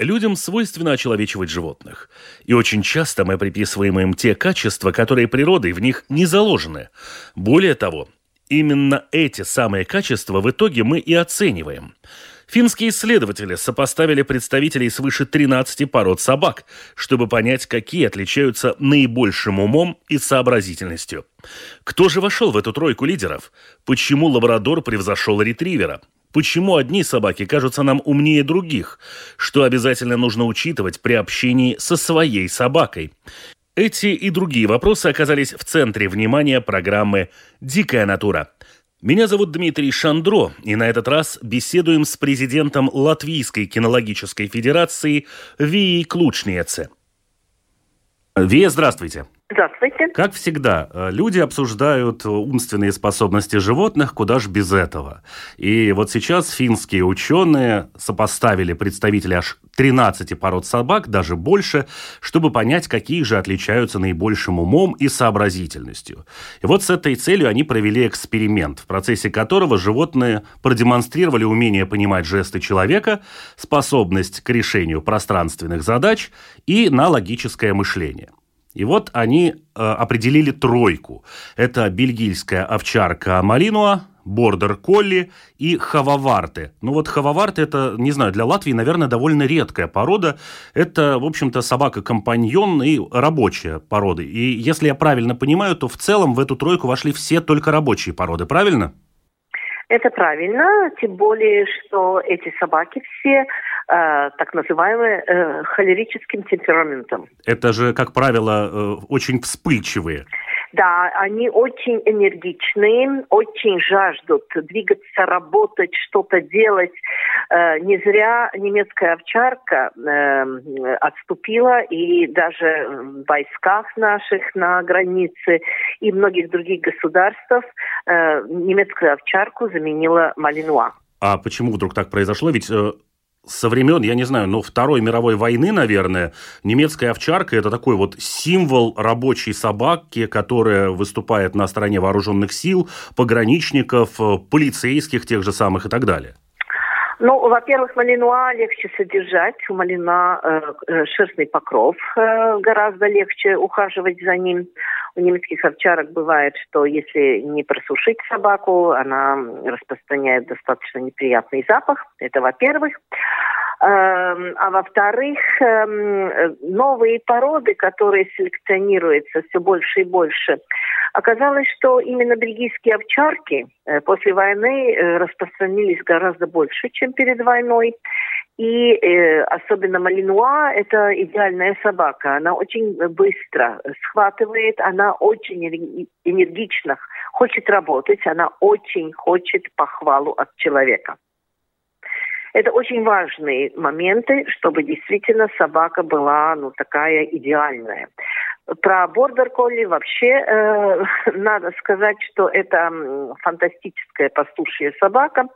Людям свойственно очеловечивать животных. И очень часто мы приписываем им те качества, которые природой в них не заложены. Более того, именно эти самые качества в итоге мы и оцениваем. Финские исследователи сопоставили представителей свыше 13 пород собак, чтобы понять, какие отличаются наибольшим умом и сообразительностью. Кто же вошел в эту тройку лидеров? Почему лабрадор превзошел ретривера? Почему одни собаки кажутся нам умнее других? Что обязательно нужно учитывать при общении со своей собакой? Эти и другие вопросы оказались в центре внимания программы «Дикая натура». Меня зовут Дмитрий Шандро, и на этот раз беседуем с президентом Латвийской кинологической федерации Вией Клучниеце. Вия, здравствуйте. Здравствуйте. Как всегда, э, люди обсуждают умственные способности животных, куда ж без этого. И вот сейчас финские ученые сопоставили представителей аж 13 пород собак, даже больше, чтобы понять, какие же отличаются наибольшим умом и сообразительностью. И вот с этой целью они провели эксперимент, в процессе которого животные продемонстрировали умение понимать жесты человека, способность к решению пространственных задач и на логическое мышление. И вот они э, определили тройку. Это бельгийская овчарка Малинуа, бордер колли и хававарты. Ну вот хававарты это, не знаю, для Латвии, наверное, довольно редкая порода. Это, в общем-то, собака-компаньон и рабочая порода. И если я правильно понимаю, то в целом в эту тройку вошли все только рабочие породы, правильно? Это правильно, тем более, что эти собаки все э, так называемые э, холерическим темпераментом. Это же, как правило, э, очень вспыльчивые. Да, они очень энергичные, очень жаждут двигаться, работать, что-то делать. Э, не зря немецкая овчарка э, отступила, и даже в войсках наших на границе и многих других государствах э, немецкую овчарку заменила Малинуа. А почему вдруг так произошло? Ведь со времен, я не знаю, ну, Второй мировой войны, наверное, немецкая овчарка – это такой вот символ рабочей собаки, которая выступает на стороне вооруженных сил, пограничников, э, полицейских тех же самых и так далее. Ну, во-первых, малинуа легче содержать. У малина э, э, шерстный покров, э, гораздо легче ухаживать за ним. У немецких овчарок бывает, что если не просушить собаку, она распространяет достаточно неприятный запах. Это во-первых. Эм, а во-вторых, эм, новые породы, которые селекционируются все больше и больше, оказалось, что именно бельгийские овчарки э, после войны э, распространились гораздо больше, чем перед войной. И э, особенно Малинуа – это идеальная собака. Она очень быстро схватывает, она очень энергично хочет работать, она очень хочет похвалу от человека. Это очень важные моменты, чтобы действительно собака была ну, такая идеальная. Про бордер колли. Вообще э, надо сказать, что это фантастическая пастушья собака.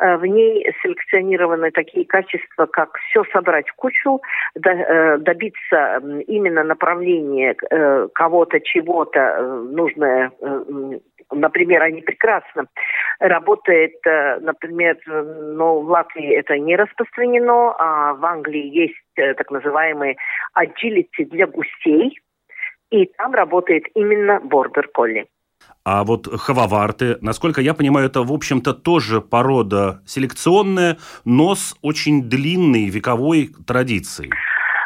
Э, в ней селекционированы такие качества, как все собрать в кучу, э, добиться именно направления э, кого-то, чего-то нужное например, они прекрасно работают, например, но в Латвии это не распространено, а в Англии есть так называемые agility для гусей, и там работает именно бордер колли. А вот хававарты, насколько я понимаю, это, в общем-то, тоже порода селекционная, но с очень длинной вековой традицией.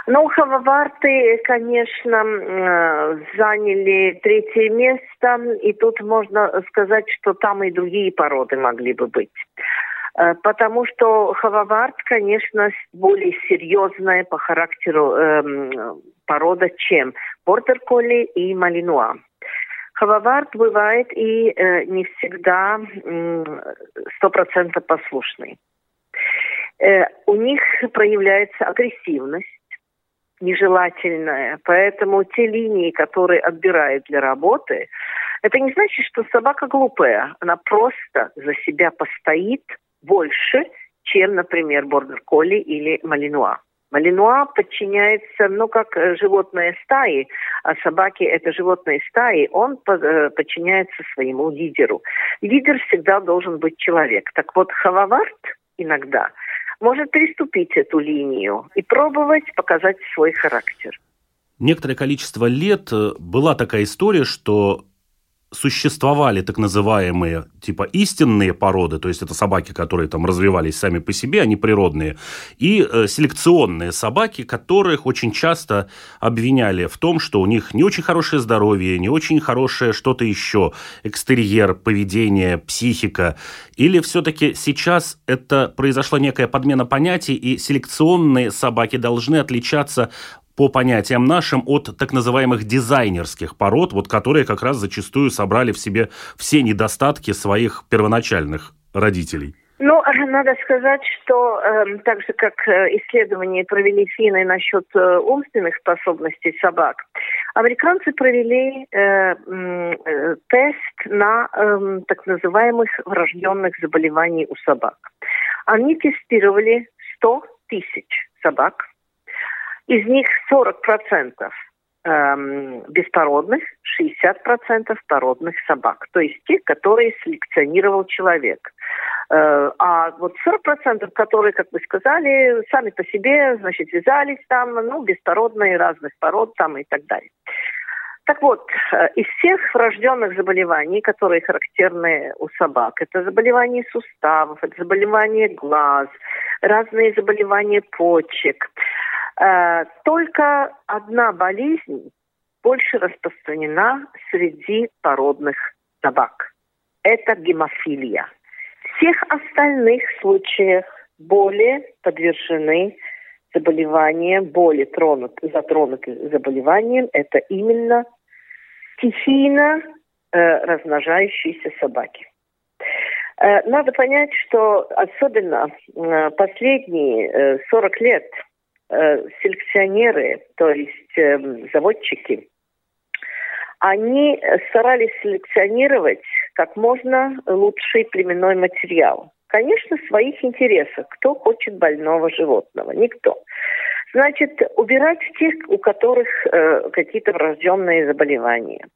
Ну, хававарты, конечно, заняли третье место, и тут можно сказать, что там и другие породы могли бы быть. Э, потому что хававарт, конечно, более серьезная по характеру эм, порода, чем бордер-колли и малинуа. Хававард бывает и э, не всегда стопроцентно э, послушный. Э, у них проявляется агрессивность, нежелательное. Поэтому те линии, которые отбирают для работы, это не значит, что собака глупая. Она просто за себя постоит больше, чем, например, бордер-колли или малинуа. Малинуа подчиняется, ну, как э, животные стаи, а собаки – это животные стаи, он э, подчиняется своему лидеру. Лидер всегда должен быть человек. Так вот, Хававард иногда может переступить эту линию и пробовать показать свой характер. Некоторое количество лет э, была такая история, что существовали так называемые типа истинные породы, то есть это собаки, которые там развивались сами по себе, они природные, и э, селекционные собаки, которых очень часто обвиняли в том, что у них не очень хорошее здоровье, не очень хорошее что-то еще, экстерьер, поведение, психика, или все-таки сейчас это произошла некая подмена понятий, и селекционные собаки должны отличаться по понятиям нашим от так называемых дизайнерских пород, вот которые как раз зачастую собрали в себе все недостатки своих первоначальных родителей? Ну, надо сказать, что э, так же, как э, исследования провели финны насчет э, умственных способностей собак, американцы провели э, э, тест на э, так называемых врожденных заболеваний у собак. Они тестировали 100 тысяч собак из них 40% эм, беспородных, 60% породных собак. То есть те, которые селекционировал человек. Э, а вот 40%, которые, как вы сказали, сами по себе, значит, вязались там, ну, беспородные, разных пород там и так далее. Так вот, э, из всех врожденных заболеваний, которые характерны у собак, это заболевания суставов, это заболевания глаз, разные заболевания почек, Э, только одна болезнь больше распространена среди породных собак. Это гемофилия. Всех остальных случаях более подвержены заболеваниям, более тронут, затронуты заболеванием. Это именно стихийно э, размножающиеся собаки. Э, надо понять, что особенно э, последние э, 40 лет – э, селекционеры, то есть э, заводчики, они старались селекционировать как можно лучший племенной материал. Конечно, своих интересах. Кто хочет больного животного? Никто. Значит, убирать тех, у которых э, какие-то врожденные заболевания.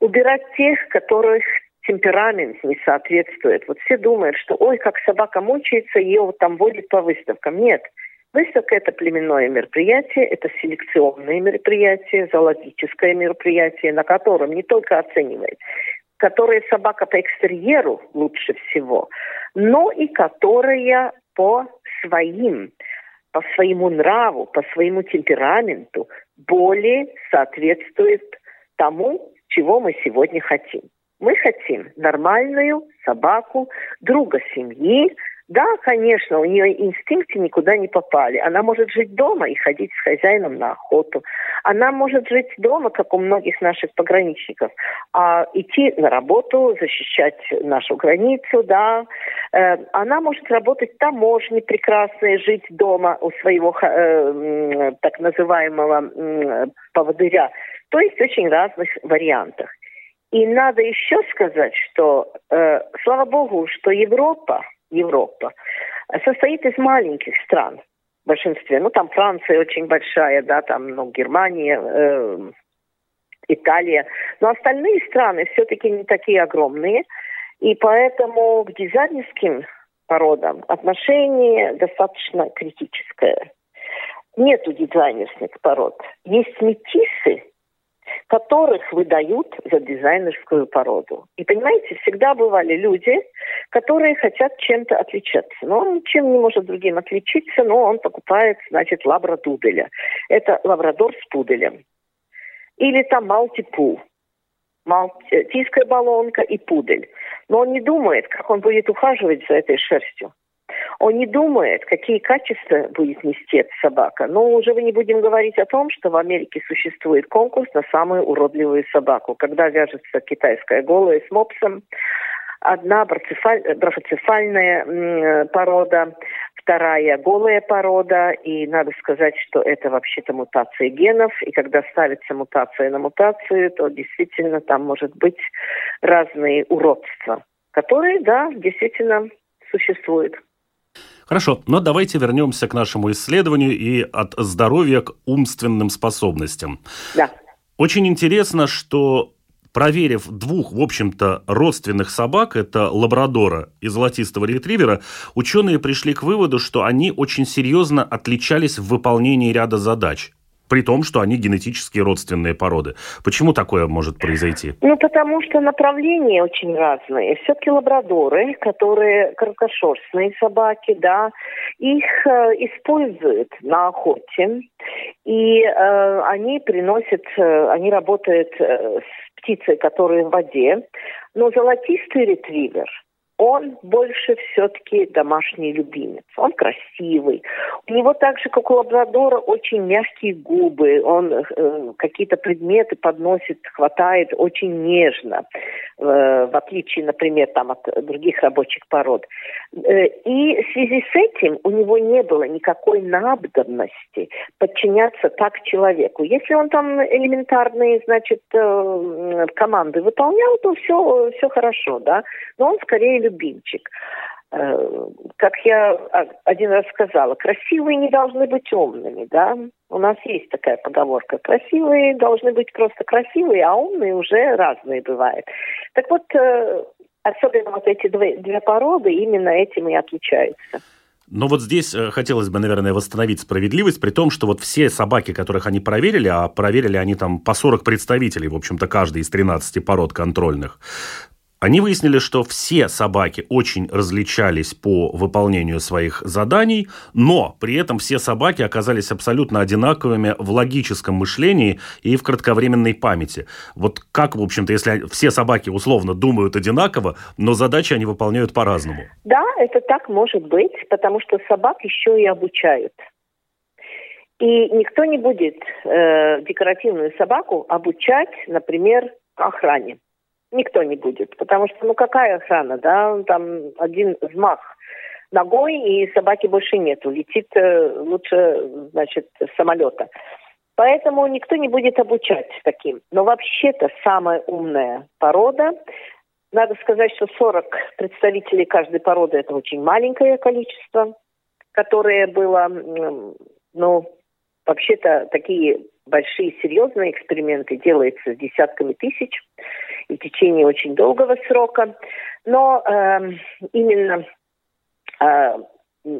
Убирать тех, которых темперамент не соответствует. Вот все думают, что ой, как собака мучается, ее вот там водят по выставкам. Нет, Выставка – это племенное мероприятие, это селекционное мероприятие, зоологическое мероприятие, на котором не только оценивает, которая собака по экстерьеру лучше всего, но и которая по своим, по своему нраву, по своему темпераменту более соответствует тому, чего мы сегодня хотим. Мы хотим нормальную собаку, друга семьи, да, конечно, у нее инстинкты никуда не попали. Она может жить дома и ходить с хозяином на охоту. Она может жить дома, как у многих наших пограничников, а идти на работу, защищать нашу границу, да. Э, она может работать таможней прекрасно жить дома у своего э, так называемого поводыря. То есть очень разных вариантах. И надо еще сказать, что, э, слава богу, что Европа Европа, состоит из маленьких стран в большинстве. Ну, там Франция очень большая, да, там, ну, Германия, э, Италия. Но остальные страны все-таки не такие огромные. И поэтому к дизайнерским породам отношение достаточно критическое. Нету дизайнерских пород. Есть метисы, которых выдают за дизайнерскую породу. И понимаете, всегда бывали люди, которые хотят чем-то отличаться. Но он ничем не может другим отличиться, но он покупает, значит, лабрадуделя. Это лабрадор с пуделем. Или там малтипу. Малтийская баллонка и пудель. Но он не думает, как он будет ухаживать за этой шерстью. Он не думает, какие качества будет нести эта собака. Но уже мы не будем говорить о том, что в Америке существует конкурс на самую уродливую собаку. Когда вяжется китайская голая с мопсом, Одна брофоцефальная порода, вторая голая порода, и надо сказать, что это вообще-то мутация генов, и когда ставится мутация на мутацию, то действительно там может быть разные уродства, которые, да, действительно существуют. Хорошо, но давайте вернемся к нашему исследованию и от здоровья к умственным способностям. Да. Очень интересно, что проверив двух, в общем-то, родственных собак, это лабрадора и золотистого ретривера, ученые пришли к выводу, что они очень серьезно отличались в выполнении ряда задач при том, что они генетически родственные породы. Почему такое может произойти? Ну, потому что направления очень разные. Все-таки лабрадоры, которые короткошерстные собаки, да, их э, используют на охоте, и э, они приносят, э, они работают э, с птицей, которая в воде, но золотистый ретривер – он больше все-таки домашний любимец. Он красивый. У него так же, как у лабрадора, очень мягкие губы. Он э, какие-то предметы подносит, хватает очень нежно, э, в отличие, например, там, от других рабочих пород. Э, и в связи с этим у него не было никакой надобности подчиняться так человеку. Если он там элементарные, значит, э, команды выполнял, то все, все хорошо, да. Но он скорее любимчик. Э, как я один раз сказала, красивые не должны быть умными, да. У нас есть такая поговорка. Красивые должны быть просто красивые, а умные уже разные бывают. Так вот, э, особенно вот эти две, две породы именно этим и отличаются. Но вот здесь э, хотелось бы, наверное, восстановить справедливость, при том, что вот все собаки, которых они проверили, а проверили они там по 40 представителей, в общем-то, каждый из 13 пород контрольных, они выяснили, что все собаки очень различались по выполнению своих заданий, но при этом все собаки оказались абсолютно одинаковыми в логическом мышлении и в кратковременной памяти. Вот как, в общем-то, если все собаки условно думают одинаково, но задачи они выполняют по-разному? Да, это так может быть, потому что собак еще и обучают. И никто не будет э, декоративную собаку обучать, например, охране. Никто не будет, потому что, ну, какая охрана, да, там один взмах ногой, и собаки больше нету, летит э, лучше, значит, самолета. Поэтому никто не будет обучать таким. Но вообще-то самая умная порода, надо сказать, что 40 представителей каждой породы – это очень маленькое количество, которое было, ну, вообще-то такие большие серьезные эксперименты делаются с десятками тысяч в течение очень долгого срока. Но э, именно э,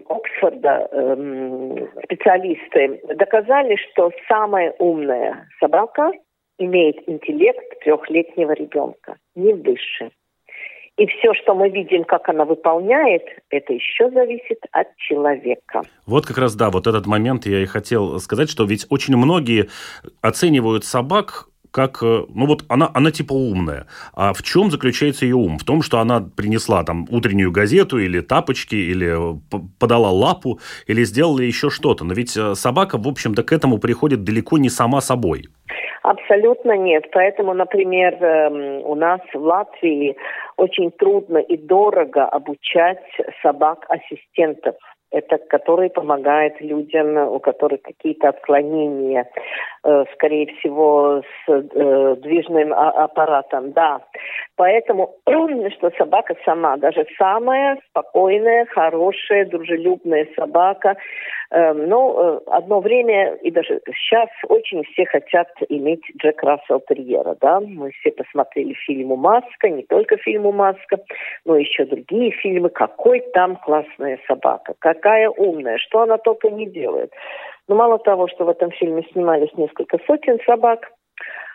Оксфорда э, специалисты доказали, что самая умная собака имеет интеллект трехлетнего ребенка, не выше. И все, что мы видим, как она выполняет, это еще зависит от человека. Вот как раз, да, вот этот момент я и хотел сказать, что ведь очень многие оценивают собак как, э, ну вот она, она типа умная. А в чем заключается ее ум? В том, что она принесла там утреннюю газету или тапочки, или э, подала лапу, или сделала еще что-то. Но ведь э, собака, в общем-то, к этому приходит далеко не сама собой. Абсолютно нет. Поэтому, например, эм, у нас в Латвии очень трудно и дорого обучать собак-ассистентов это который помогает людям, у которых какие-то отклонения, э, скорее всего, с э, движным аппаратом, да. Поэтому, что собака сама, даже самая спокойная, хорошая, дружелюбная собака, но э, одно время, и даже сейчас, очень все хотят иметь Джек Рассел Терьера, да. Мы все посмотрели фильму «Маска», не только фильму «Маска», но еще другие фильмы. Какой там классная собака, какая умная, что она только не делает. Но мало того, что в этом фильме снимались несколько сотен собак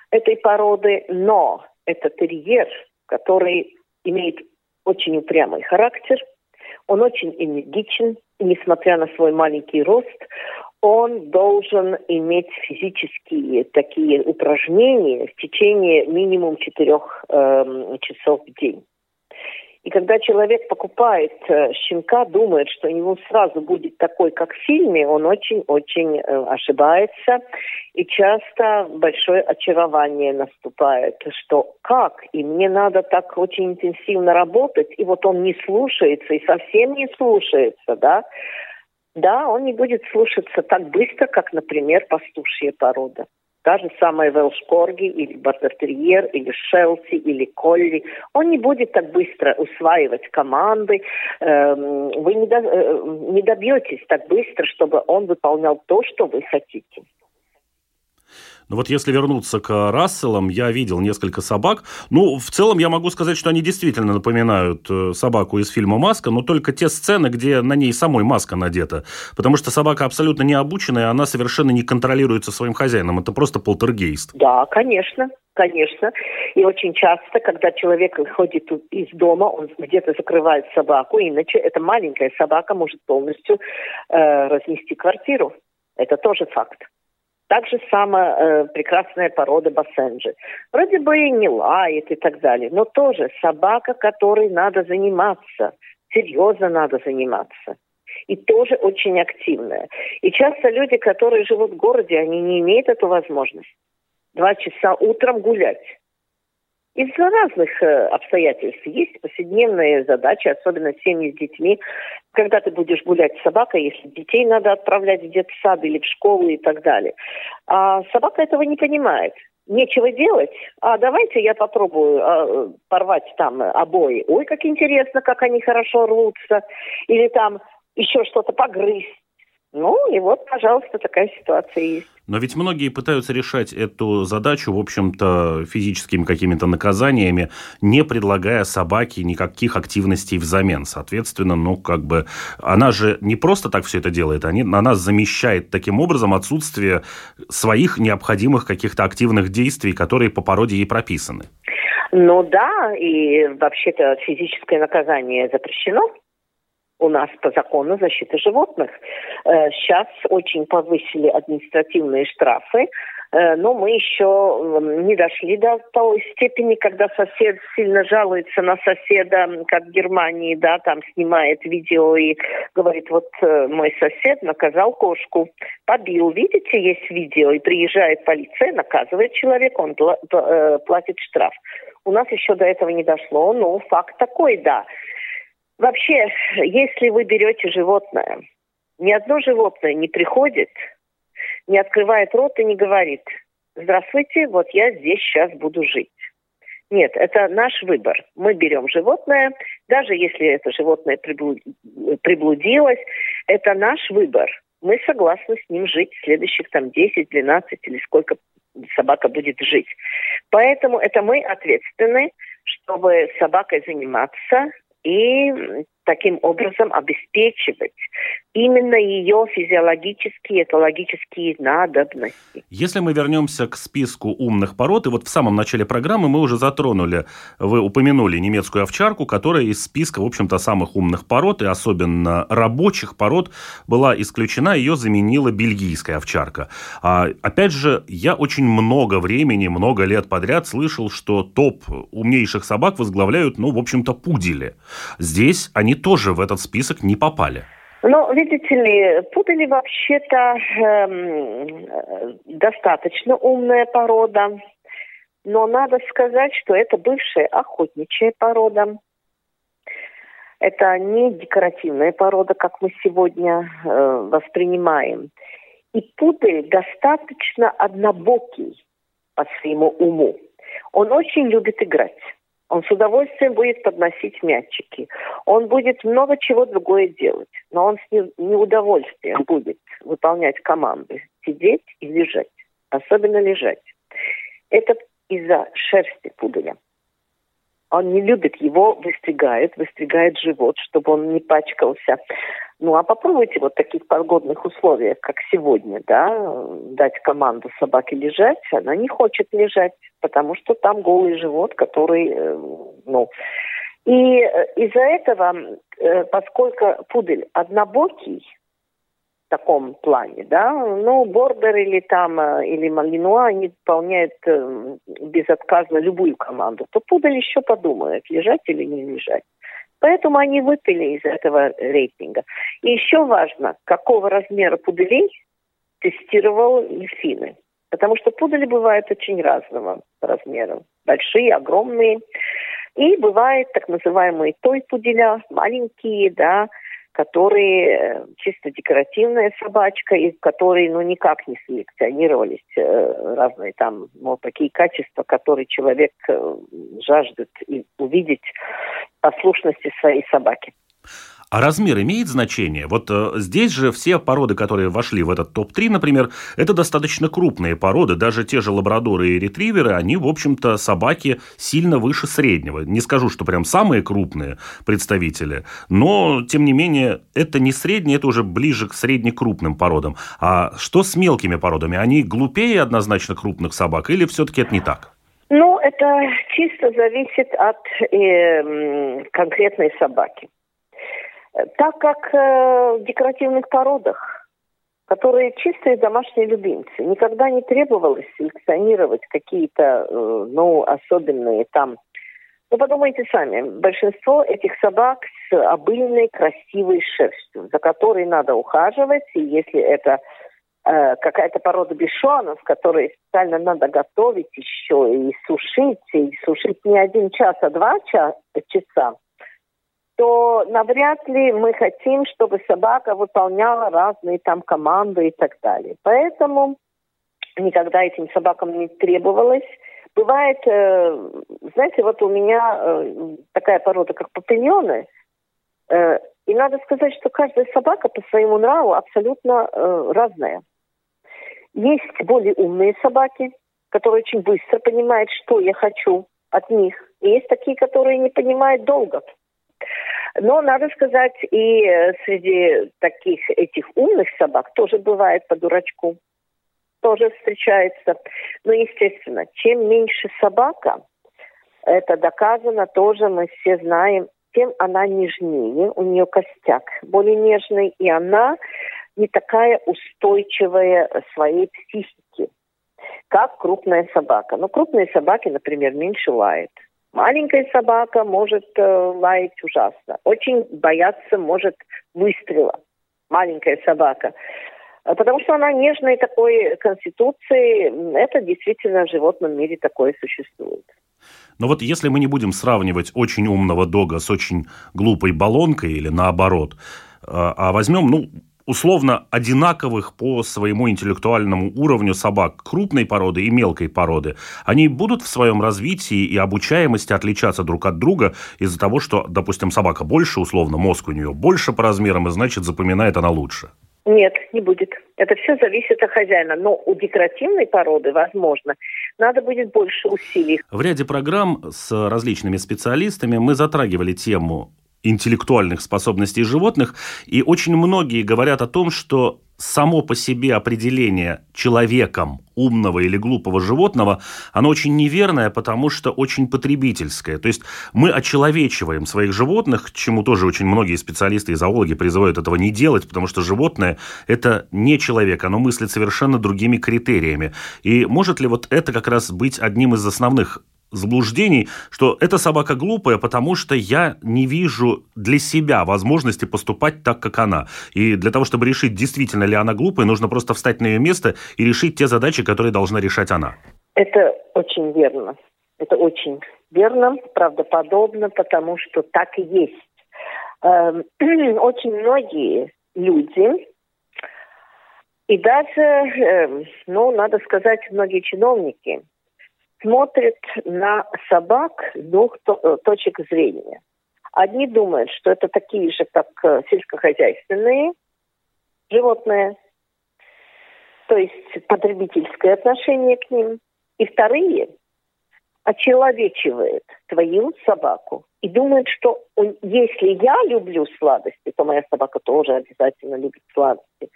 этой породы, но это терьер, который имеет очень упрямый характер, он очень энергичен, несмотря на свой маленький рост, он должен иметь физические такие упражнения в течение минимум четырех э, часов в день. И когда человек покупает э, щенка, думает, что у него сразу будет такой, как в фильме, он очень-очень э, ошибается. И часто большое очарование наступает, что как, и мне надо так очень интенсивно работать, и вот он не слушается, и совсем не слушается, да, да, он не будет слушаться так быстро, как, например, пастушья порода. Та же самая Велшкорги или Бартерьер, или Шелси, или Колли. Он не будет так быстро усваивать команды. Эм, вы э, не добьетесь так быстро, чтобы он выполнял то, что вы хотите. Но вот если вернуться к Расселам, я видел несколько собак. Ну, в целом я могу сказать, что они действительно напоминают э, собаку из фильма «Маска», но только те сцены, где на ней самой маска надета. Потому что собака абсолютно не обученная, она совершенно не контролируется своим хозяином. Это просто полтергейст. Да, конечно. Конечно. И очень часто, когда человек выходит из дома, он где-то закрывает собаку, иначе эта маленькая собака может полностью э, разнести квартиру. Это тоже факт. Так же самая э, прекрасная порода Бассенджи. Вроде бы и не лает и так далее, но тоже собака, которой надо заниматься, серьезно надо заниматься. И тоже очень активная. И часто люди, которые живут в городе, они не имеют эту возможность. Два часа утром гулять. Из-за разных э, обстоятельств. Есть повседневные задачи, особенно семьи с детьми. Когда ты будешь гулять с собакой, если детей надо отправлять в детсад или в школу и так далее. А собака этого не понимает. Нечего делать. А давайте я попробую а, порвать там обои. Ой, как интересно, как они хорошо рвутся. Или там еще что-то погрызть. Ну, и вот, пожалуйста, такая ситуация есть. Но ведь многие пытаются решать эту задачу, в общем-то, физическими какими-то наказаниями, не предлагая собаке никаких активностей взамен. Соответственно, ну, как бы, она же не просто так все это делает, они, она замещает таким образом отсутствие своих необходимых каких-то активных действий, которые по породе ей прописаны. Ну да, и вообще-то физическое наказание запрещено у нас по закону защиты животных. Э, сейчас очень повысили административные штрафы, э, но мы еще не дошли до той степени, когда сосед сильно жалуется на соседа, как в Германии, да, там снимает видео и говорит, вот э, мой сосед наказал кошку, побил, видите, есть видео, и приезжает полиция, наказывает человека, он платит штраф. У нас еще до этого не дошло, но факт такой, да. Вообще, если вы берете животное, ни одно животное не приходит, не открывает рот и не говорит, здравствуйте, вот я здесь сейчас буду жить. Нет, это наш выбор. Мы берем животное, даже если это животное приблудилось, это наш выбор. Мы согласны с ним жить следующих там 10, 12 или сколько собака будет жить. Поэтому это мы ответственны, чтобы собакой заниматься, и таким образом обеспечивать именно ее физиологические, экологические надобности. Если мы вернемся к списку умных пород, и вот в самом начале программы мы уже затронули, вы упомянули немецкую овчарку, которая из списка, в общем-то, самых умных пород, и особенно рабочих пород, была исключена, ее заменила бельгийская овчарка. А, опять же, я очень много времени, много лет подряд слышал, что топ умнейших собак возглавляют, ну, в общем-то, пудели. Здесь они тоже в этот список не попали. Ну, видите ли, пудели вообще-то эм, достаточно умная порода, но надо сказать, что это бывшая охотничья порода. Это не декоративная порода, как мы сегодня э, воспринимаем. И пудель достаточно однобокий по своему уму. Он очень любит играть. Он с удовольствием будет подносить мячики. Он будет много чего другое делать. Но он с неудовольствием будет выполнять команды. Сидеть и лежать. Особенно лежать. Это из-за шерсти пуделя. Он не любит его, выстригает, выстригает живот, чтобы он не пачкался. Ну, а попробуйте вот в таких погодных условиях, как сегодня, да, дать команду собаке лежать, она не хочет лежать, потому что там голый живот, который, э, ну... И э, из-за этого, э, поскольку пудель однобокий, таком плане, да, ну, Бордер или там, или Малинуа, они выполняют безотказно любую команду, то Пудель еще подумает, лежать или не лежать. Поэтому они выпили из этого рейтинга. И еще важно, какого размера пуделей тестировал Ельфины. Потому что пудели бывают очень разного размера. Большие, огромные. И бывают так называемые той пуделя, маленькие, да, которые э, чисто декоративная собачка, и которые ну, никак не селекционировались э, разные там ну, такие качества, которые человек э, жаждет увидеть послушности своей собаки. А размер имеет значение? Вот э, здесь же все породы, которые вошли в этот топ-3, например, это достаточно крупные породы. Даже те же лабрадоры и ретриверы, они, в общем-то, собаки сильно выше среднего. Не скажу, что прям самые крупные представители, но, тем не менее, это не средние, это уже ближе к среднекрупным породам. А что с мелкими породами? Они глупее однозначно крупных собак или все-таки это не так? Ну, это чисто зависит от э, конкретной собаки. Так как э, в декоративных породах, которые чистые домашние любимцы, никогда не требовалось селекционировать какие-то, э, ну, особенные там. Ну, подумайте сами, большинство этих собак с обильной, красивой шерстью, за которой надо ухаживать, и если это э, какая-то порода бешонов, которые специально надо готовить еще и сушить, и сушить не один час, а два часа, то навряд ли мы хотим, чтобы собака выполняла разные там команды и так далее. Поэтому никогда этим собакам не требовалось. Бывает, э, знаете, вот у меня э, такая порода, как папиньоны, э, и надо сказать, что каждая собака по своему нраву абсолютно разная. Есть более умные собаки, которые очень быстро понимают, что я хочу от них. И есть такие, которые не понимают долго. Но надо сказать, и э, среди таких этих умных собак тоже бывает по дурачку. Тоже встречается. Но, естественно, чем меньше собака, это доказано тоже, мы все знаем, тем она нежнее, у нее костяк более нежный, и она не такая устойчивая своей психике, как крупная собака. Но крупные собаки, например, меньше лают. Маленькая собака может э, лаять ужасно. Очень бояться может выстрела. Маленькая собака. Э, потому что она нежной такой конституции. Это действительно в животном мире такое существует. Но вот если мы не будем сравнивать очень умного дога с очень глупой баллонкой или наоборот, э, а возьмем, ну, условно одинаковых по своему интеллектуальному уровню собак крупной породы и мелкой породы, они будут в своем развитии и обучаемости отличаться друг от друга из-за того, что, допустим, собака больше, условно, мозг у нее больше по размерам, и значит, запоминает она лучше? Нет, не будет. Это все зависит от хозяина. Но у декоративной породы, возможно, надо будет больше усилий. В ряде программ с различными специалистами мы затрагивали тему интеллектуальных способностей животных, и очень многие говорят о том, что само по себе определение человеком умного или глупого животного, оно очень неверное, потому что очень потребительское. То есть мы очеловечиваем своих животных, чему тоже очень многие специалисты и зоологи призывают этого не делать, потому что животное – это не человек, оно мыслит совершенно другими критериями. И может ли вот это как раз быть одним из основных заблуждений, что эта собака глупая, потому что я не вижу для себя возможности поступать так, как она. И для того, чтобы решить, действительно ли она глупая, нужно просто встать на ее место и решить те задачи, которые должна решать она. Это очень верно. Это очень верно, правдоподобно, потому что так и есть. Эм, очень многие люди, и даже, эм, ну, надо сказать, многие чиновники – смотрят на собак с двух э, точек зрения. Одни думают, что это такие же, как э, сельскохозяйственные животные, то есть потребительское отношение к ним. И вторые очеловечивают твою собаку и думают, что если я люблю сладости, то моя собака тоже обязательно любит сладости.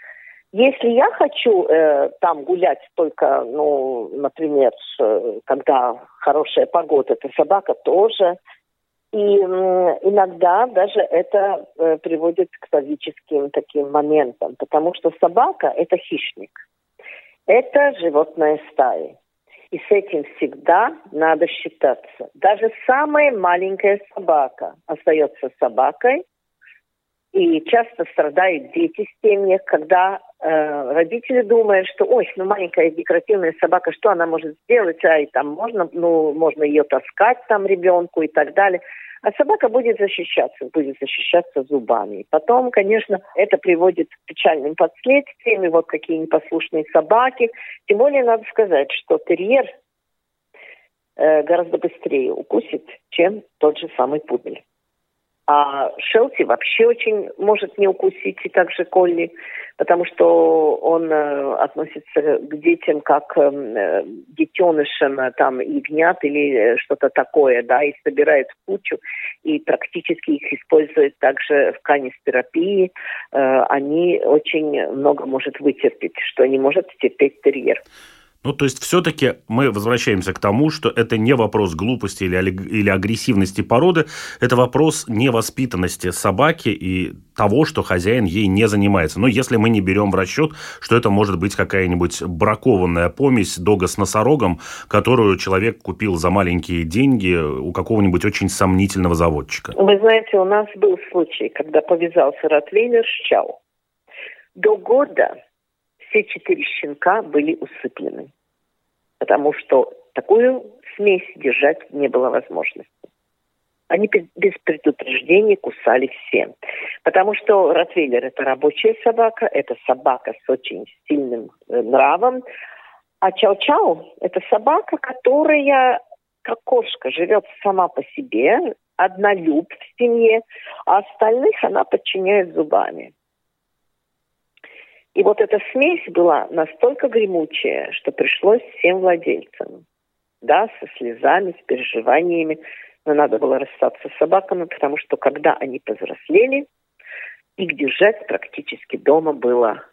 Если я хочу э, там гулять только, ну, например, э, когда хорошая погода, то собака тоже. И э, иногда даже это э, приводит к трагическим таким моментам, потому что собака – это хищник. Это животное стаи. И с этим всегда надо считаться. Даже самая маленькая собака остается собакой, и часто страдают дети в семьях, когда родители думают, что, ой, ну маленькая декоративная собака, что она может сделать, а и там можно, ну, можно ее таскать там ребенку и так далее. А собака будет защищаться, будет защищаться зубами. Потом, конечно, это приводит к печальным последствиям, и вот какие непослушные собаки. Тем более, надо сказать, что терьер э, гораздо быстрее укусит, чем тот же самый пудель. А Шелти вообще очень может не укусить, и также Колли, потому что он э, относится к детям как эм, э, детенышам, э, там, ягнят или э, что-то такое, да, и собирает в кучу, и практически их использует также в канистерапии. Э, они очень много может вытерпеть, что не может терпеть терьер. Ну, то есть, все-таки мы возвращаемся к тому, что это не вопрос глупости или, или агрессивности породы, это вопрос невоспитанности собаки и того, что хозяин ей не занимается. Но если мы не берем в расчет, что это может быть какая-нибудь бракованная помесь дога с носорогом, которую человек купил за маленькие деньги у какого-нибудь очень сомнительного заводчика. Вы знаете, у нас был случай, когда повязался Ротвейлер с Чау. До года все четыре щенка были усыплены потому что такую смесь держать не было возможности. Они без предупреждения кусали все. Потому что Ротвейлер – это рабочая собака, это собака с очень сильным э, нравом. А Чау-Чау – это собака, которая, как кошка, живет сама по себе, однолюб в семье, а остальных она подчиняет зубами. И вот эта смесь была настолько гремучая, что пришлось всем владельцам. Да, со слезами, с переживаниями. Но надо было расстаться с собаками, потому что когда они повзрослели, их держать практически дома было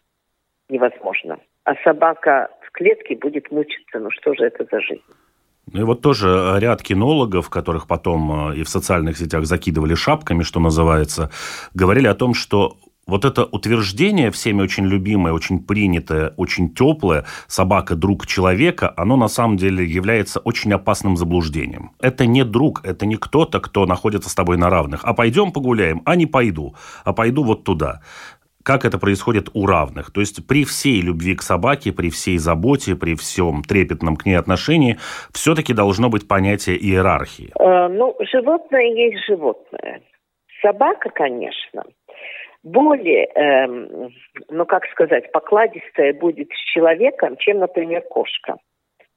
невозможно. А собака в клетке будет мучиться. Ну что же это за жизнь? Ну и вот тоже ряд кинологов, которых потом э, и в социальных сетях закидывали шапками, что называется, говорили о том, что вот это утверждение, всеми очень любимое, очень принятое, очень теплое, собака – друг человека, оно на самом деле является очень опасным заблуждением. Это не друг, это не кто-то, кто находится с тобой на равных. А пойдем погуляем, а не пойду, а пойду вот туда как это происходит у равных. То есть при всей любви к собаке, при всей заботе, при всем трепетном к ней отношении, все-таки должно быть понятие иерархии. Э, ну, животное есть животное. Собака, конечно, более, эм, ну как сказать, покладистая будет с человеком, чем, например, кошка.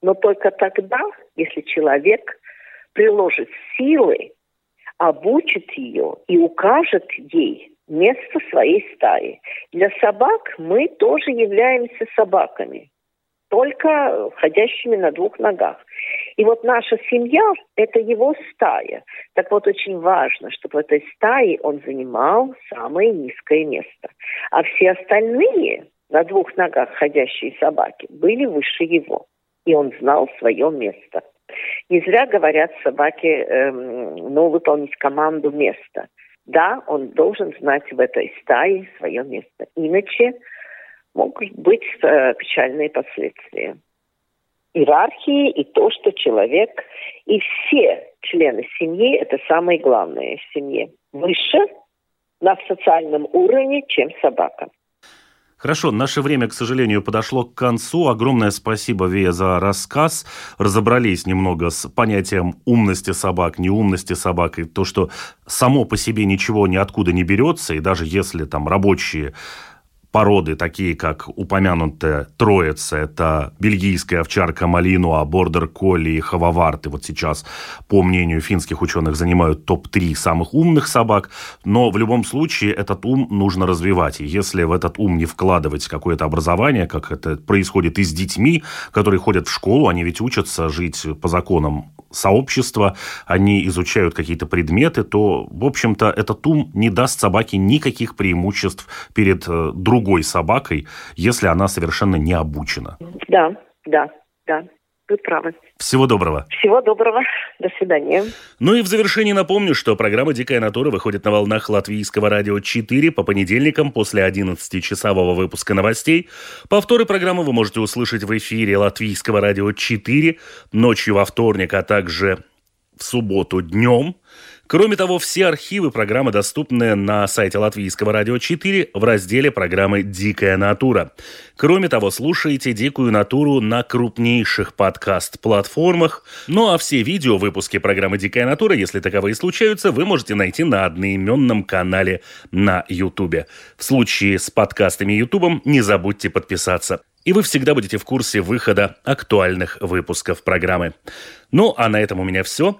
Но только тогда, если человек приложит силы, обучит ее и укажет ей место своей стаи. Для собак мы тоже являемся собаками только ходящими на двух ногах. И вот наша семья – это его стая. Так вот, очень важно, чтобы в этой стае он занимал самое низкое место. А все остальные на двух ногах ходящие собаки были выше его. И он знал свое место. Не зря говорят собаки, эм, ну, выполнить команду места. Да, он должен знать в этой стае свое место. Иначе могут быть э, печальные последствия. Иерархии и то, что человек и все члены семьи – это самое главное в семье. Выше на социальном уровне, чем собака. Хорошо, наше время, к сожалению, подошло к концу. Огромное спасибо, Вея, за рассказ. Разобрались немного с понятием умности собак, неумности собак, и то, что само по себе ничего ниоткуда не берется, и даже если там рабочие породы, такие как упомянутая троица, это бельгийская овчарка Малинуа, бордер колли и хававарты, вот сейчас, по мнению финских ученых, занимают топ-3 самых умных собак, но в любом случае этот ум нужно развивать, и если в этот ум не вкладывать какое-то образование, как это происходит и с детьми, которые ходят в школу, они ведь учатся жить по законам сообщества, они изучают какие-то предметы, то, в общем-то, этот ум не даст собаке никаких преимуществ перед э, другой собакой, если она совершенно не обучена. Да, да, да. вы правы. Всего доброго. Всего доброго. До свидания. Ну и в завершении напомню, что программа «Дикая натура» выходит на волнах Латвийского радио 4 по понедельникам после 11-часового выпуска новостей. Повторы программы вы можете услышать в эфире Латвийского радио 4 ночью во вторник, а также в субботу днем. Кроме того, все архивы программы доступны на сайте Латвийского радио 4 в разделе программы «Дикая натура». Кроме того, слушайте «Дикую натуру» на крупнейших подкаст-платформах. Ну а все видео выпуски программы «Дикая натура», если таковые случаются, вы можете найти на одноименном канале на YouTube. В случае с подкастами и YouTube не забудьте подписаться и вы всегда будете в курсе выхода актуальных выпусков программы. Ну, а на этом у меня все.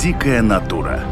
Дикая натура.